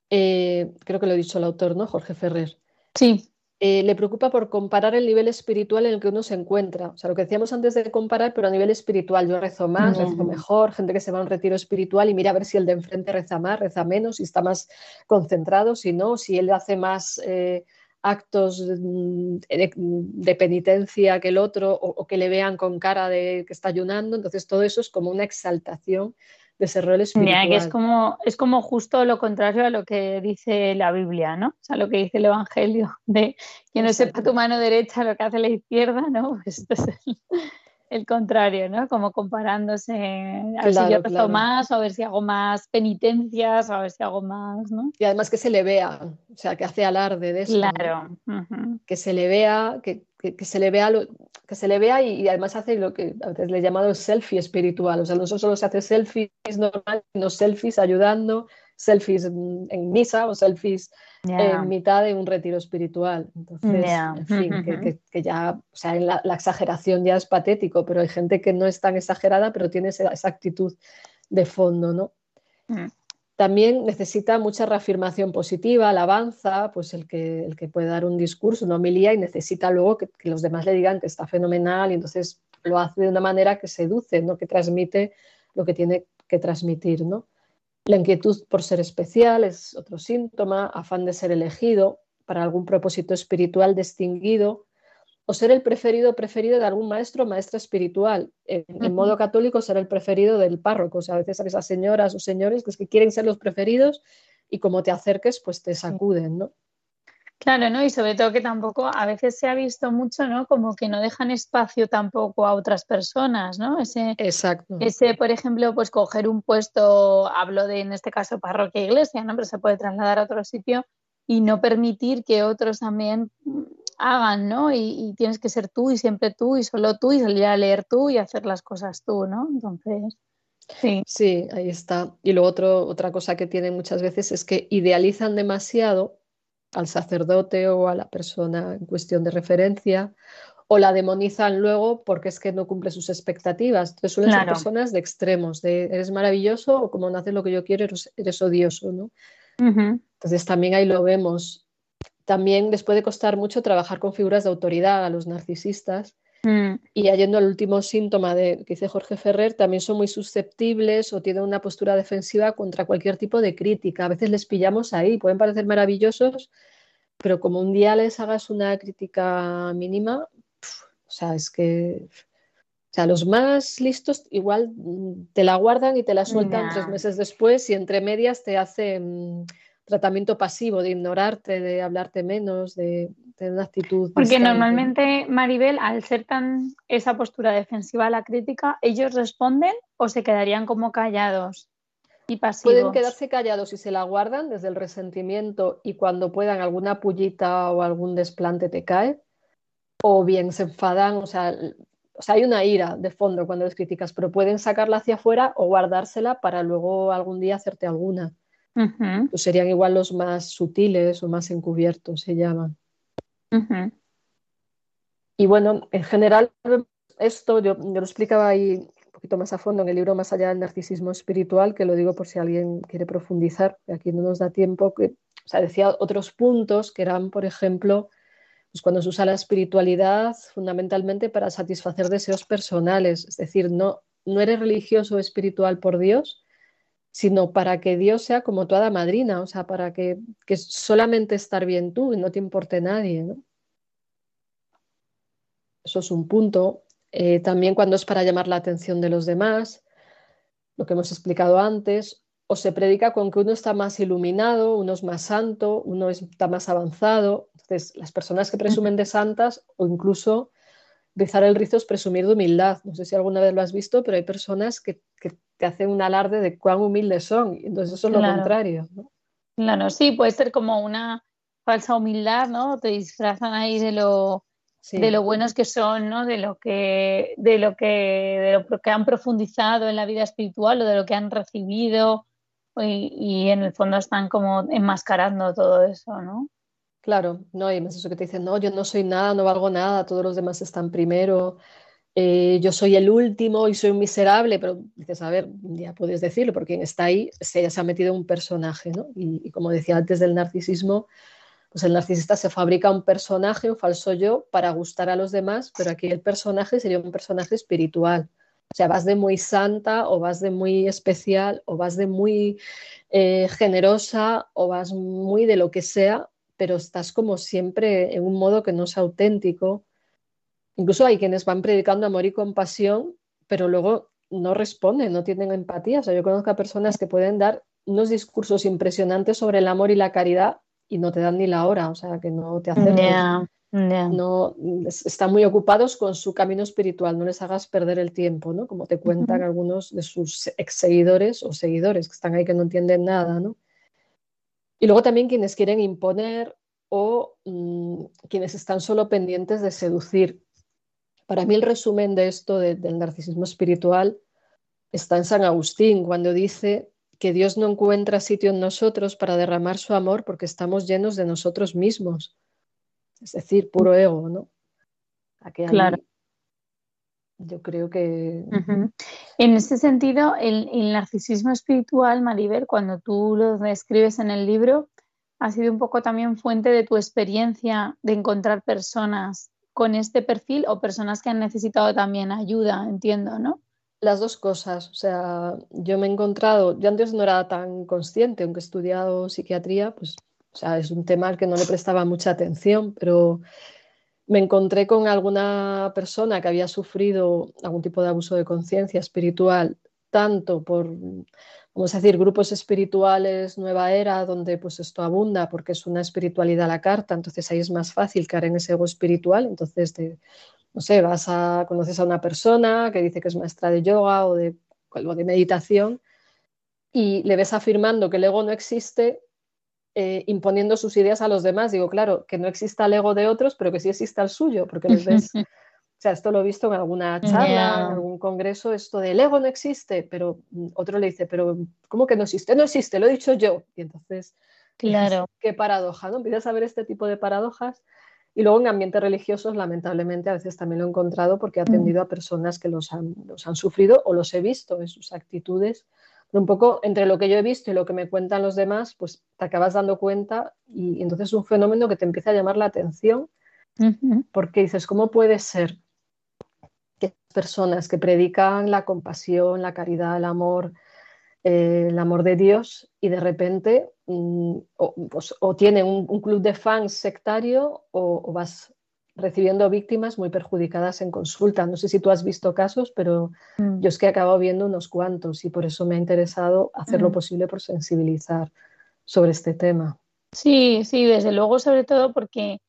Eh, creo que lo ha dicho el autor, ¿no? Jorge Ferrer. Sí. Eh, le preocupa por comparar el nivel espiritual en el que uno se encuentra. O sea, lo que decíamos antes de comparar, pero a nivel espiritual. Yo rezo más, rezo mejor, gente que se va a un retiro espiritual y mira a ver si el de enfrente reza más, reza menos, si está más concentrado, si no, si él hace más eh, actos mm, de, penitencia que el otro o, que le vean con cara de que está ayunando. Entonces, todo eso es como una exaltación de ese rol espiritual. que es como, es como justo lo contrario a lo que dice la Biblia, ¿no? O sea, lo que dice el Evangelio de que no sepa tu mano derecha lo que hace la izquierda, ¿no? [laughs] Pues esto es el, contrario, ¿no? Como comparándose, a ver si yo rezo más, o a ver si hago más penitencias, o a ver si hago más, ¿no? Y además que se le vea, o sea, que hace alarde de eso. Claro. Que se le vea, que, que, se le vea que se le vea y, además hace lo que a veces le he llamado selfie espiritual. O sea, no solo se hace selfies normales, sino selfies ayudando, selfies en misa o selfies en mitad de un retiro espiritual. Entonces, en fin, que, ya, o sea, la, exageración ya es patético, pero hay gente que no es tan exagerada, pero tiene esa, actitud de fondo, ¿no? Mm. También necesita mucha reafirmación positiva, alabanza, pues el que, el que puede dar un discurso, una homilía y necesita luego que, los demás le digan que está fenomenal y entonces lo hace de una manera que seduce, ¿no? que transmite lo que tiene que transmitir. ¿no? La inquietud por ser especial es otro síntoma, afán de ser elegido para algún propósito espiritual distinguido, o ser el preferido preferido de algún maestro o maestra espiritual. En, modo católico, ser el preferido del párroco. O sea, a veces a esas señoras o señores que, es que quieren ser los preferidos y como te acerques, pues te sacuden, ¿no? Claro, ¿no? Y sobre todo que tampoco, a veces se ha visto mucho, ¿no? Como que no dejan espacio tampoco a otras personas, ¿no? Ese, Exacto. Ese, por ejemplo, pues coger un puesto, hablo de en este caso parroquia e iglesia, ¿no? Pero se puede trasladar a otro sitio y no permitir que otros también hagan, ¿no? Y, tienes que ser tú y siempre tú y solo tú y salir a leer tú y hacer las cosas tú, ¿no? Entonces, sí. Sí, ahí está. Y lo otro, otra cosa que tienen muchas veces es que idealizan demasiado al sacerdote o a la persona en cuestión de referencia o la demonizan luego porque es que no cumple sus expectativas. Entonces suelen ser personas de extremos, de eres maravilloso o como no haces lo que yo quiero, eres, odioso, ¿no? Entonces también ahí lo vemos también les puede costar mucho trabajar con figuras de autoridad a los narcisistas. Mm. Y yendo al último síntoma de, que dice Jorge Ferrer, también son muy susceptibles o tienen una postura defensiva contra cualquier tipo de crítica. A veces les pillamos ahí, pueden parecer maravillosos, pero como un día les hagas una crítica mínima, o sea, es que o sea, los más listos igual mm, te la guardan y te la sueltan tres meses después y entre medias te hacen tratamiento pasivo, de ignorarte, de hablarte menos, de tener una actitud. Porque normalmente, Maribel, al ser tan esa postura defensiva a la crítica, ¿ellos responden o se quedarían como callados? Y pasivos. Pueden quedarse callados y se la guardan desde el resentimiento y cuando puedan alguna pullita o algún desplante te cae, o bien se enfadan, o sea, o sea, hay una ira de fondo cuando les criticas, pero pueden sacarla hacia afuera o guardársela para luego algún día hacerte alguna. Pues serían igual los más sutiles o más encubiertos, se llaman. Y bueno, en general, esto yo, lo explicaba ahí un poquito más a fondo en el libro Más allá del narcisismo espiritual, que lo digo por si alguien quiere profundizar, aquí no nos da tiempo, que o sea, decía otros puntos que eran, por ejemplo, pues cuando se usa la espiritualidad fundamentalmente para satisfacer deseos personales, es decir, no, no eres religioso o espiritual por Dios, sino para que Dios sea como tu madrina, o sea, para que, solamente estar bien tú y no te importe nadie. Eso es un punto. Eh, también cuando es para llamar la atención de los demás, lo que hemos explicado antes, o se predica con que uno está más iluminado, uno es más santo, uno está más avanzado. Entonces, las personas que presumen de santas o incluso rizar el rizo es presumir de humildad. No sé si alguna vez lo has visto, pero hay personas que, que te hacen un alarde de cuán humildes son. Entonces eso es lo contrario. ¿no? Claro, sí, puede ser como una falsa humildad, ¿no? Te disfrazan ahí de lo, de lo buenos que son, ¿no? De lo que, de lo que, de lo que han profundizado en la vida espiritual o de lo que han recibido y, y en el fondo están como enmascarando todo eso, ¿no? Claro, no, y más eso que te dicen, no, yo no soy nada, no valgo nada, todos los demás están primero, eh, yo soy el último y soy un miserable, pero dices, a ver, ya puedes decirlo, porque quien está ahí se, se ha metido un personaje, ¿no? Y, como decía antes del narcisismo, pues el narcisista se fabrica un personaje, un falso yo, para gustar a los demás, pero aquí el personaje sería un personaje espiritual. O sea, vas de muy santa o vas de muy especial o vas de muy eh, generosa o vas muy de lo que sea, pero estás como siempre en un modo que no es auténtico Incluso hay quienes van predicando amor y compasión, pero luego no responden, no tienen empatía. O sea, yo conozco a personas que pueden dar unos discursos impresionantes sobre el amor y la caridad y no te dan ni la hora, o sea, que no te hacen. No, están muy ocupados con su camino espiritual, no les hagas perder el tiempo, ¿no? Como te cuentan algunos de sus ex seguidores o seguidores que están ahí que no entienden nada, ¿no? Y luego también quienes quieren imponer o mm, quienes están solo pendientes de seducir. Para mí el resumen de esto del narcisismo espiritual está en San Agustín, cuando dice que Dios no encuentra sitio en nosotros para derramar su amor porque estamos llenos de nosotros mismos. Es decir, puro ego, ¿no? claro. Yo creo que... En ese sentido, el, el, narcisismo espiritual, Maribel, cuando tú lo describes en el libro, ha sido un poco también fuente de tu experiencia de encontrar personas con este perfil o personas que han necesitado también ayuda, entiendo, ¿no? Las dos cosas, o sea, yo me he encontrado, yo antes no era tan consciente, aunque he estudiado psiquiatría, pues, o sea, es un tema al que no le prestaba mucha atención, pero me encontré con alguna persona que había sufrido algún tipo de abuso de conciencia espiritual, tanto por vamos a decir, grupos espirituales, nueva era, donde pues esto abunda porque es una espiritualidad a la carta, entonces ahí es más fácil caer en ese ego espiritual, entonces no sé, vas a, conoces a una persona que dice que es maestra de yoga o de, de meditación y le ves afirmando que el ego no existe, eh, imponiendo sus ideas a los demás. Digo, claro, que no exista el ego de otros, pero que sí exista el suyo, porque les ves [laughs] sea, esto lo he visto en alguna charla, en algún congreso, esto del ego no existe, pero mm, otro le dice, pero ¿cómo que no existe? No existe, lo he dicho yo. Y entonces, claro. qué paradoja, ¿no? Empiezas a ver este tipo de paradojas. Y luego en ambientes religiosos, lamentablemente, a veces también lo he encontrado porque he atendido a personas que los han, los han sufrido o los he visto en sus actitudes. un poco entre lo que yo he visto y lo que me cuentan los demás, pues te acabas dando cuenta y, entonces es un fenómeno que te empieza a llamar la atención porque dices, ¿cómo puede ser personas que predican la compasión, la caridad, el amor, eh, el amor de Dios y de repente mm, pues, o, tienen un, club de fans sectario o, vas recibiendo víctimas muy perjudicadas en consulta. No sé si tú has visto casos, pero mm. yo es que he acabado viendo unos cuantos y por eso me ha interesado hacer lo mm. posible por sensibilizar sobre este tema. Sí, sí, desde luego, sobre todo porque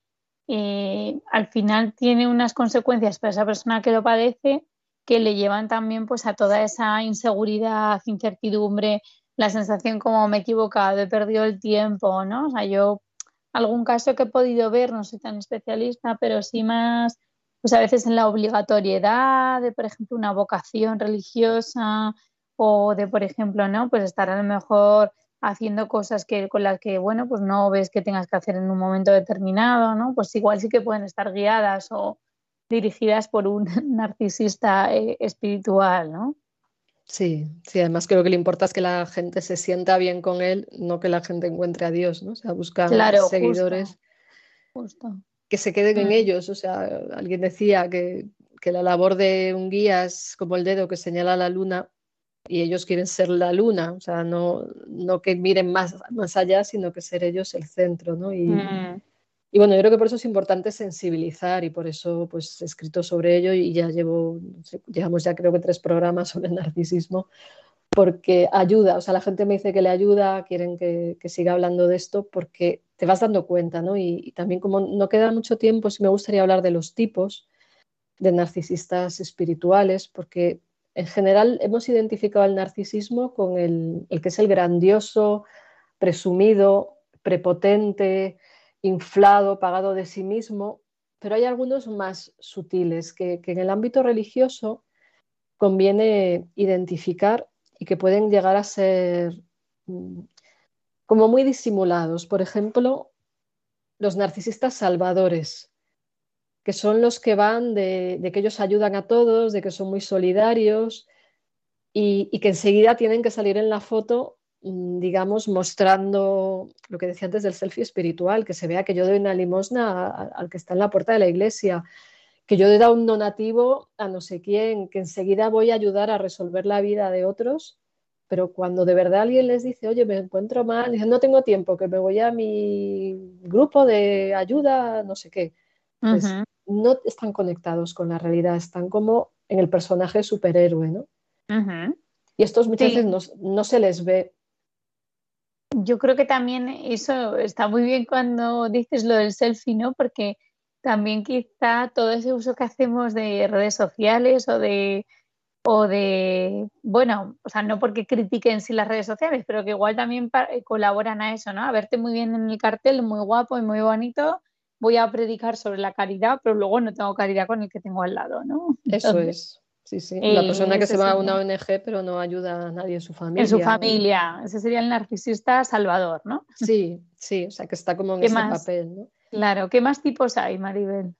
eh, al final tiene unas consecuencias para esa persona que lo padece que le llevan también pues a toda esa inseguridad, incertidumbre, la sensación como me he equivocado, he perdido el tiempo, ¿no? O sea, yo algún caso que he podido ver, no soy tan especialista, pero sí más, pues a veces en la obligatoriedad de, por ejemplo, una vocación religiosa o de, por ejemplo, ¿no? Pues estar a lo mejor haciendo cosas que, con las que, bueno, pues no ves que tengas que hacer en un momento determinado, ¿no? Pues igual sí que pueden estar guiadas o dirigidas por un [laughs] narcisista eh, espiritual, ¿no? Sí, sí, además creo que lo importa es que la gente se sienta bien con él, no que la gente encuentre a Dios, ¿no? O sea, buscar seguidores que se queden en mm. ellos. O sea, alguien decía que, que la labor de un guía es como el dedo que señala la luna y ellos quieren ser la luna, o sea, no, no que miren más, más allá, sino que ser ellos el centro, ¿no? Y, mm. y, bueno, yo creo que por eso es importante sensibilizar y por eso pues he escrito sobre ello y ya llevo, llevamos ya creo que tres programas sobre el narcisismo, porque ayuda, o sea, la gente me dice que le ayuda, quieren que, que siga hablando de esto porque te vas dando cuenta, ¿no? Y, y también como no queda mucho tiempo, sí me gustaría hablar de los tipos de narcisistas espirituales, porque en general hemos identificado el narcisismo con el, que es el grandioso, presumido, prepotente, inflado, pagado de sí mismo, pero hay algunos más sutiles que, en el ámbito religioso conviene identificar y que pueden llegar a ser mm, como muy disimulados. Por ejemplo, los narcisistas salvadores, que son los que van de, que ellos ayudan a todos, de que son muy solidarios y, que enseguida tienen que salir en la foto, mm, digamos, mostrando lo que decía antes del selfie espiritual, que se vea que yo doy una limosna al que está en la puerta de la iglesia, que yo he dado un donativo a no sé quién, que enseguida voy a ayudar a resolver la vida de otros, pero cuando de verdad alguien les dice, oye, me encuentro mal, no tengo tiempo, que me voy a mi grupo de ayuda, no sé qué. Pues no están conectados con la realidad, están como en el personaje superhéroe, ¿no? Y estos muchas veces no, se les ve. Yo creo que también eso está muy bien cuando dices lo del selfie, ¿no? Porque también quizá todo ese uso que hacemos de redes sociales o de o de, bueno, o sea, no porque critiquen si las redes sociales, pero que igual también colaboran a eso, ¿no? A verte muy bien en el cartel, muy guapo y muy bonito, voy a predicar sobre la caridad, pero luego no tengo caridad con el que tengo al lado, ¿no? Eso es. Sí, sí. La eh, persona que se va a una ONG pero no ayuda a nadie en su familia. En su familia. Ese sería el narcisista salvador, ¿no? Sí, sí. O sea, que está como en ese papel, ¿no? Claro. ¿Qué más tipos hay, Maribel?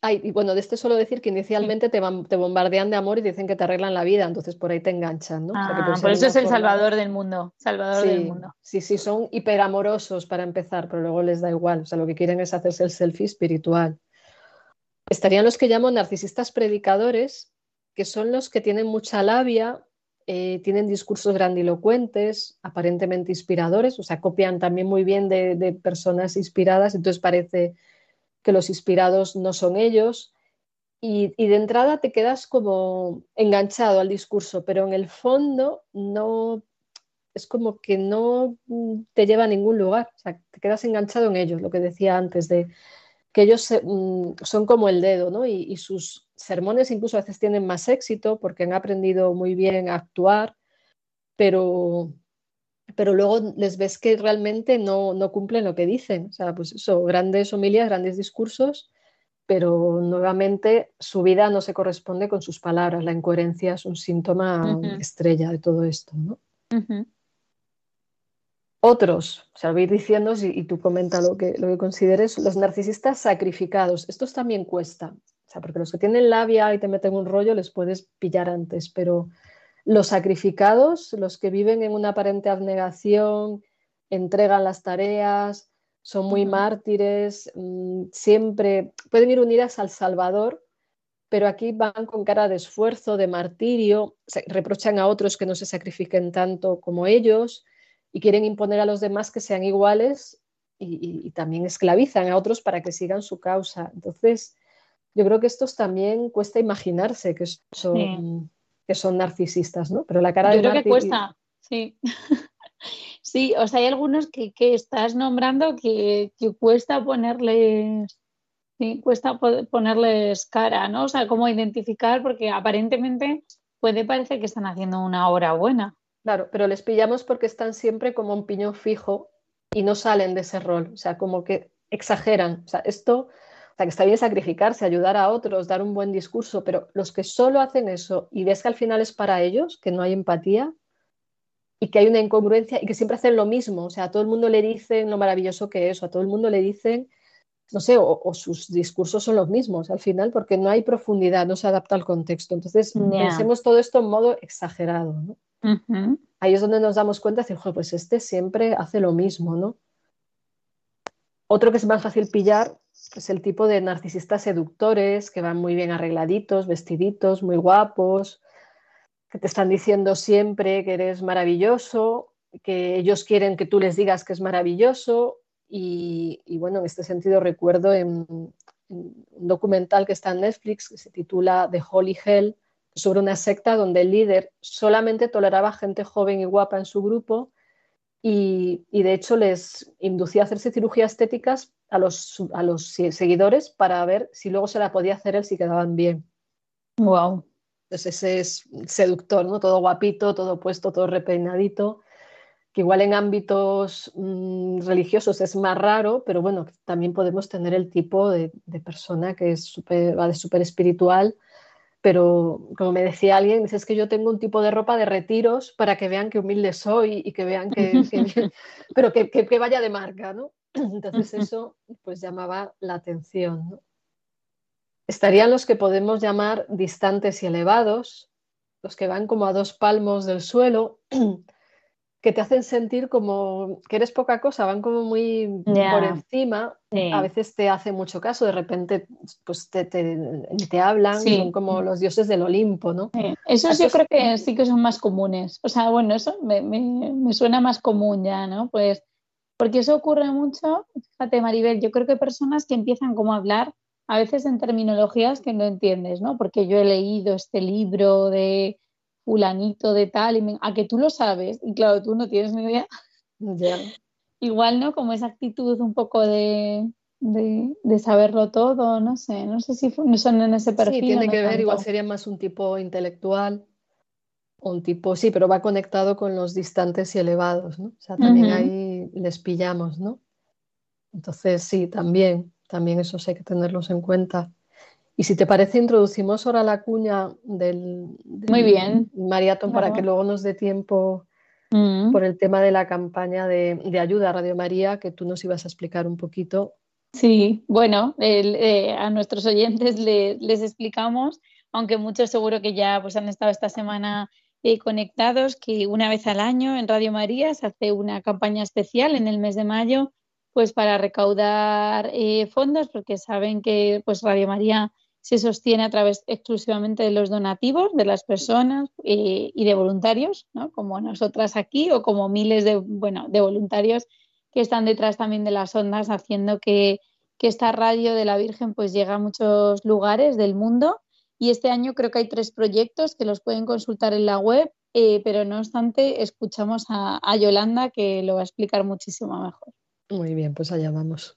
Ay, y bueno, de este solo decir que inicialmente te, te, bombardean de amor y dicen que te arreglan la vida, entonces por ahí te enganchan, ¿no? Ah, por eso es el salvador del mundo, salvador sí, del mundo. Sí, sí, son hiperamorosos para empezar, pero luego les da igual, o sea, lo que quieren es hacerse el selfie espiritual. Estarían los que llamo narcisistas predicadores, que son los que tienen mucha labia, eh, tienen discursos grandilocuentes, aparentemente inspiradores, o sea, copian también muy bien de, de personas inspiradas, entonces parece que los inspirados no son ellos. Y, de entrada te quedas como enganchado al discurso, pero en el fondo no es como que no te lleva a ningún lugar, o sea, te quedas enganchado en ellos, lo que decía antes, de que ellos mm, son como el dedo, ¿no? Y, y, sus sermones incluso a veces tienen más éxito porque han aprendido muy bien a actuar, pero, pero luego les ves que realmente no, no cumplen lo que dicen. O sea, pues eso, grandes homilías, grandes discursos, pero nuevamente su vida no se corresponde con sus palabras. La incoherencia es un síntoma estrella de todo esto. ¿no? Otros, o sea, voy diciendo y, tú comenta lo que, lo que consideres, los narcisistas sacrificados. Estos también cuesta, o sea, porque los que tienen labia y te meten un rollo les puedes pillar antes, pero los sacrificados, los que viven en una aparente abnegación, entregan las tareas, son muy mártires, mm, siempre pueden ir unidas al Salvador, pero aquí van con cara de esfuerzo, de martirio, reprochan a otros que no se sacrifiquen tanto como ellos y quieren imponer a los demás que sean iguales y, también esclavizan a otros para que sigan su causa. Entonces, yo creo que estos también cuesta imaginarse que son que son narcisistas, ¿no? Pero la cara Yo creo que cuesta, sí. [laughs] sí, o sea, hay algunos que, estás nombrando que, cuesta ponerles, sí, cuesta ponerles cara, ¿no? O sea, cómo identificar, porque aparentemente puede parecer que están haciendo una obra buena. Claro, pero les pillamos porque están siempre como un piñón fijo y no salen de ese rol, o sea, como que exageran. O sea, esto sea, que está bien sacrificarse, ayudar a otros, dar un buen discurso, pero los que solo hacen eso y ves que al final es para ellos, que no hay empatía y que hay una incongruencia y que siempre hacen lo mismo, o sea, a todo el mundo le dicen lo maravilloso que es, o a todo el mundo le dicen, no sé, o, sus discursos son los mismos al final porque no hay profundidad, no se adapta al contexto. Entonces, pensemos todo esto en modo exagerado, ¿no? Ahí es donde nos damos cuenta de decir, pues este siempre hace lo mismo, ¿no? Otro que es más fácil pillar es el tipo de narcisistas seductores que van muy bien arregladitos, vestiditos, muy guapos, que te están diciendo siempre que eres maravilloso, que ellos quieren que tú les digas que es maravilloso. Y, bueno, en este sentido recuerdo un documental que está en Netflix que se titula The Holy Hell, sobre una secta donde el líder solamente toleraba gente joven y guapa en su grupo y, de hecho les inducía a hacerse cirugías estéticas a los, a los seguidores para ver si luego se la podía hacer él si quedaban bien. Wow. Entonces ese es seductor, ¿no? Todo guapito, todo puesto, todo repeinadito, que igual en ámbitos mm, religiosos es más raro, pero bueno, también podemos tener el tipo de, persona que es super, va de súper espiritual pero como me decía alguien, dices que yo tengo un tipo de ropa de retiros para que vean que humilde soy y que vean que, [laughs] pero que, que, vaya de marca, ¿no? [clears throat] Entonces eso pues llamaba la atención, ¿no? Estarían los que podemos llamar distantes y elevados, los que van como a dos palmos del suelo, [clears throat] que te hacen sentir como que eres poca cosa, van como muy por encima, a veces te hace mucho caso, de repente pues te, te, hablan, son como los dioses del Olimpo, ¿no? Esos yo creo que sí que son más comunes, o sea, bueno, eso me, me, me, suena más común ya, ¿no? Pues porque eso ocurre mucho, fíjate Maribel, yo creo que personas que empiezan como a hablar a veces en terminologías que no entiendes, ¿no? Porque yo he leído este libro de fulanito de tal, y a que tú lo sabes, y claro, tú no tienes ni idea. [laughs] Igual, ¿no? Como esa actitud un poco de, de, saberlo todo, no sé, no sé si son en ese perfil. Sí, tiene que ver, igual sería más un tipo intelectual, un tipo, sí, pero va conectado con los distantes y elevados, ¿no? O sea, también ahí les pillamos, ¿no? Entonces, sí, también, también esos hay que tenerlos en cuenta. Y si te parece, introducimos ahora la cuña del, Muy bien. Mariaton para que luego nos dé tiempo mm. por el tema de la campaña de, ayuda a Radio María, que tú nos ibas a explicar un poquito. Sí, bueno, eh, a nuestros oyentes les explicamos, aunque muchos seguro que ya pues, han estado esta semana eh, conectados, que una vez al año en Radio María se hace una campaña especial en el mes de mayo pues para recaudar eh, fondos, porque saben que pues Radio María se sostiene a través exclusivamente de los donativos de las personas eh, y de voluntarios, ¿no? como nosotras aquí o como miles de, bueno, de voluntarios que están detrás también de las ondas haciendo que, esta radio de la Virgen pues llega a muchos lugares del mundo y este año creo que hay tres proyectos que los pueden consultar en la web, eh, pero no obstante escuchamos a, a Yolanda que lo va a explicar muchísimo mejor. Muy bien, pues allá vamos.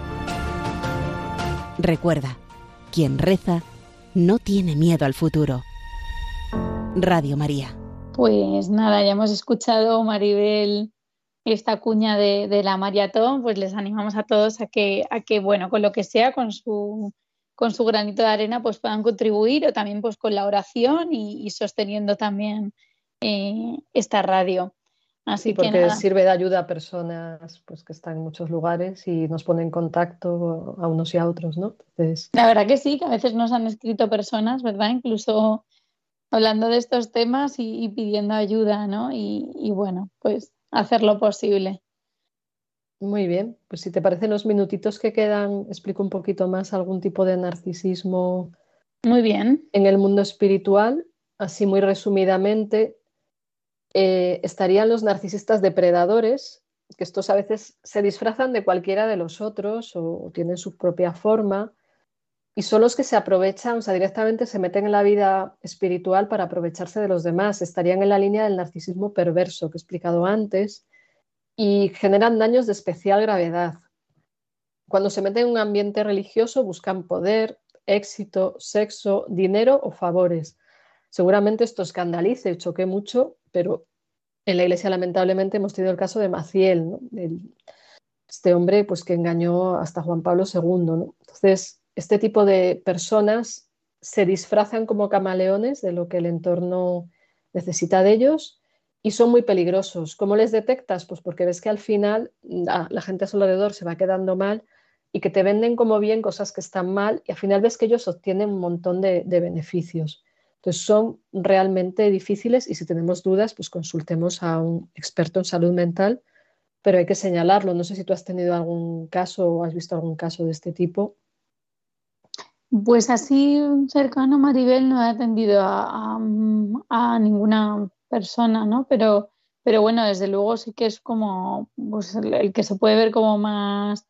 Recuerda, quien reza no tiene miedo al futuro. Radio María. Pues nada, ya hemos escuchado, Maribel, esta cuña de, la maratón, pues les animamos a todos a que, a que, bueno, con lo que sea, con su, con su granito de arena, pues puedan contribuir o también pues con la oración y, sosteniendo también eh, esta radio. Así porque sirve de ayuda a personas pues, que están en muchos lugares y nos pone en contacto a unos y a otros, ¿no? La verdad que sí, que a veces nos han escrito personas, ¿verdad? Incluso hablando de estos temas y, pidiendo ayuda, ¿no? Y, bueno, pues hacer lo posible. Muy bien, pues si te parecen los minutitos que quedan, explico un poquito más algún tipo de narcisismo. Muy bien. En el mundo espiritual, así muy resumidamente, eh, estarían los narcisistas depredadores, que estos a veces se disfrazan de cualquiera de los otros o, tienen su propia forma, y son los que se aprovechan, o sea, directamente se meten en la vida espiritual para aprovecharse de los demás. Estarían en la línea del narcisismo perverso que he explicado antes y generan daños de especial gravedad. Cuando se meten en un ambiente religioso buscan poder, éxito, sexo, dinero o favores. Seguramente esto escandalice y choque mucho pero en la iglesia lamentablemente hemos tenido el caso de Maciel, este hombre pues, que engañó hasta Juan Pablo II. Entonces, este tipo de personas se disfrazan como camaleones de lo que el entorno necesita de ellos y son muy peligrosos. ¿Cómo les detectas? Pues porque ves que al final la, gente a su alrededor se va quedando mal y que te venden como bien cosas que están mal y al final ves que ellos obtienen un montón de, beneficios. Entonces son realmente difíciles y si tenemos dudas, pues consultemos a un experto en salud mental, pero hay que señalarlo. No sé si tú has tenido algún caso o has visto algún caso de este tipo. Pues así cercano, Maribel no ha atendido a, a ninguna persona, ¿no? Pero, pero bueno, desde luego sí que es como pues, el, que se puede ver como más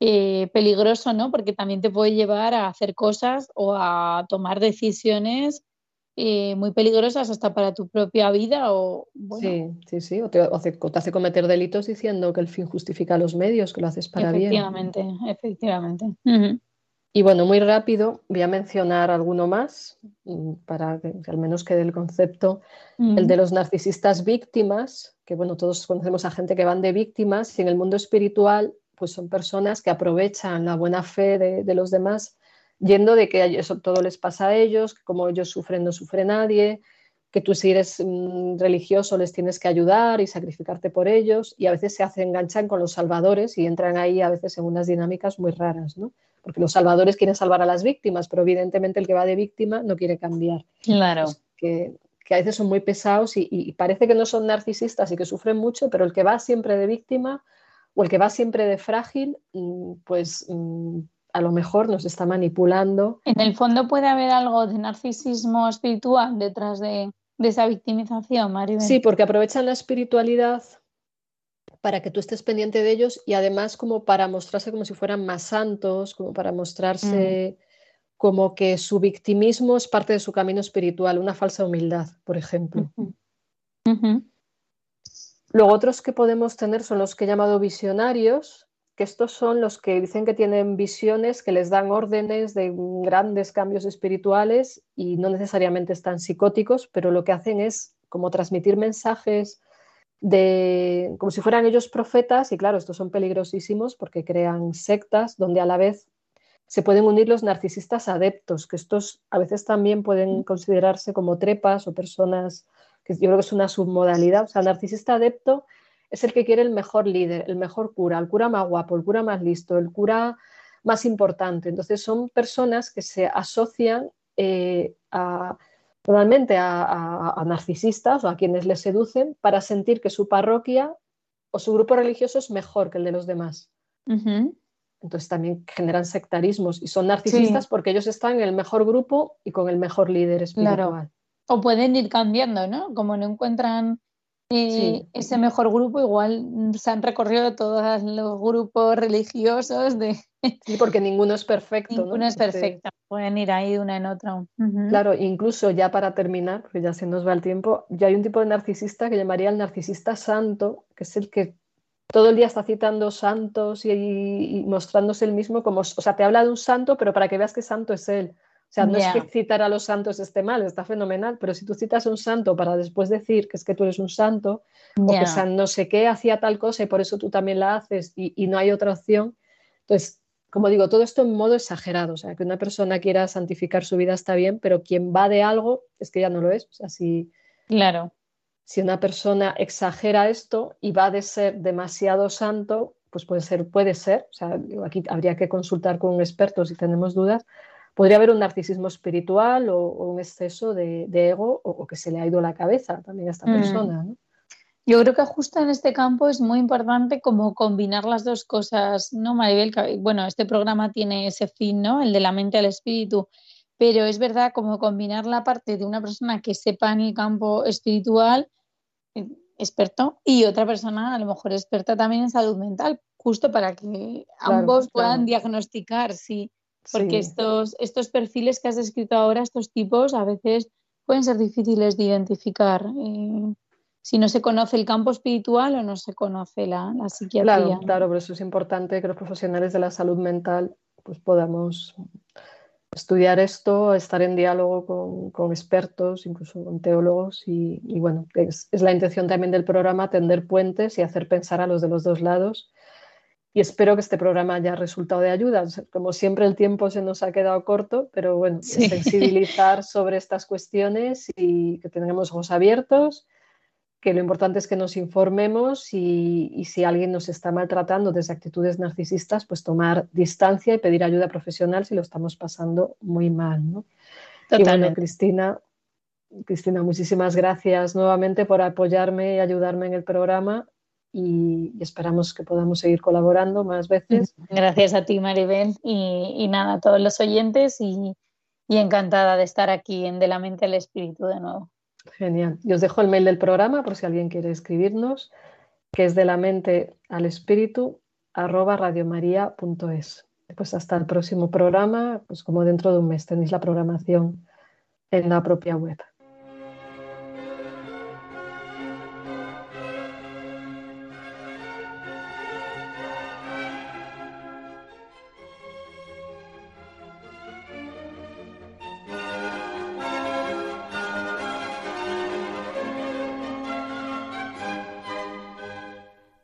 eh, peligroso, ¿no? Porque también te puede llevar a hacer cosas o a tomar decisiones eh, muy peligrosas hasta para tu propia vida o sí sí sí o te, hace, cometer delitos diciendo que el fin justifica los medios que lo haces para bien. Efectivamente efectivamente. Y bueno, muy rápido, voy a mencionar alguno más mm, para que, al menos quede el concepto, el de los narcisistas víctimas, que bueno, todos conocemos a gente que van de víctimas y en el mundo espiritual pues son personas que aprovechan la buena fe de, los demás yendo de que eso todo les pasa a ellos, que como ellos sufren no sufre nadie, que tú si eres mm, religioso les tienes que ayudar y sacrificarte por ellos y a veces se hacen enganchan con los salvadores y entran ahí a veces en unas dinámicas muy raras, ¿no? porque los salvadores quieren salvar a las víctimas, pero evidentemente el que va de víctima no quiere cambiar. Claro. que, a veces son muy pesados y, parece que no son narcisistas y que sufren mucho, pero el que va siempre de víctima o el que va siempre de frágil, mm, pues mm, a lo mejor nos está manipulando. En el fondo puede haber algo de narcisismo espiritual detrás de, esa victimización, Maribel. Sí, porque aprovechan la espiritualidad para que tú estés pendiente de ellos y además como para mostrarse como si fueran más santos, como para mostrarse mm. como que su victimismo es parte de su camino espiritual, una falsa humildad, por ejemplo. Luego otros que podemos tener son los que he llamado visionarios, que estos son los que dicen que tienen visiones que les dan órdenes de grandes cambios espirituales y no necesariamente están psicóticos, pero lo que hacen es como transmitir mensajes de, como si fueran ellos profetas, y claro, estos son peligrosísimos porque crean sectas donde a la vez se pueden unir los narcisistas adeptos, que estos a veces también pueden considerarse como trepas o personas, que yo creo que es una submodalidad. O sea, narcisista adepto es el que quiere el mejor líder, el mejor cura, el cura más guapo, el cura más listo, el cura más importante. Entonces son personas que se asocian eh, a Normalmente a, narcisistas o a quienes les seducen para sentir que su parroquia o su grupo religioso es mejor que el de los demás. Entonces también generan sectarismos y son narcisistas porque ellos están en el mejor grupo y con el mejor líder espiritual. O pueden ir cambiando, ¿no? Como no encuentran eh, ese mejor grupo, igual se han recorrido todos los grupos religiosos de... [laughs] Sí, porque ninguno es perfecto. Ninguno es perfecto pueden ir ahí de una en otra. Claro, incluso ya para terminar, porque ya se nos va el tiempo, ya hay un tipo de narcisista que llamaría el narcisista santo, que es el que todo el día está citando santos y, mostrándose el mismo como, o sea, te habla de un santo, pero para que veas que santo es él. O sea, no es que citar a los santos esté mal, está fenomenal, pero si tú citas a un santo para después decir que es que tú eres un santo, o que no sé qué hacía tal cosa y por eso tú también la haces y, y no hay otra opción, entonces como digo, todo esto en modo exagerado, o sea, que una persona quiera santificar su vida está bien, pero quien va de algo es que ya no lo es. O sea, si, claro. si una persona exagera esto y va de ser demasiado santo, pues puede ser, puede ser, o sea, aquí habría que consultar con un experto si tenemos dudas, podría haber un narcisismo espiritual o, un exceso de, ego o, que se le ha ido la cabeza también a esta mm. persona. ¿no? Yo creo que justo en este campo es muy importante como combinar las dos cosas, ¿no, Maribel? Bueno, este programa tiene ese fin, ¿no? El de la mente al espíritu, pero es verdad como combinar la parte de una persona que sepa en el campo espiritual, eh, experto, y otra persona a lo mejor experta también en salud mental, justo para que ambos puedan diagnosticar, sí, porque Estos, estos perfiles que has descrito ahora, estos tipos, a veces pueden ser difíciles de identificar. Eh, si no se conoce el campo espiritual o no se conoce la, psiquiatría. Claro, claro, por eso es importante que los profesionales de la salud mental pues podamos estudiar esto, estar en diálogo con, expertos, incluso con teólogos y, bueno, es, la intención también del programa tender puentes y hacer pensar a los de los dos lados. Y espero que este programa haya resultado de ayuda. Como siempre el tiempo se nos ha quedado corto, pero bueno, [laughs] sensibilizar sobre estas cuestiones y que tengamos ojos abiertos que lo importante es que nos informemos y, si alguien nos está maltratando desde actitudes narcisistas, pues tomar distancia y pedir ayuda profesional si lo estamos pasando muy mal. ¿no? Y bueno, Cristina, Cristina, muchísimas gracias nuevamente por apoyarme y ayudarme en el programa y, esperamos que podamos seguir colaborando más veces. [laughs] Gracias a ti, Maribel, y, y nada, a todos los oyentes y, y encantada de estar aquí en De la Mente al Espíritu de nuevo. Genial. Y os dejo el mail del programa por si alguien quiere escribirnos, que es de la mente al espíritu arroba radiomaria.es. Pues hasta el próximo programa, pues como dentro de un mes tenéis la programación en la propia web.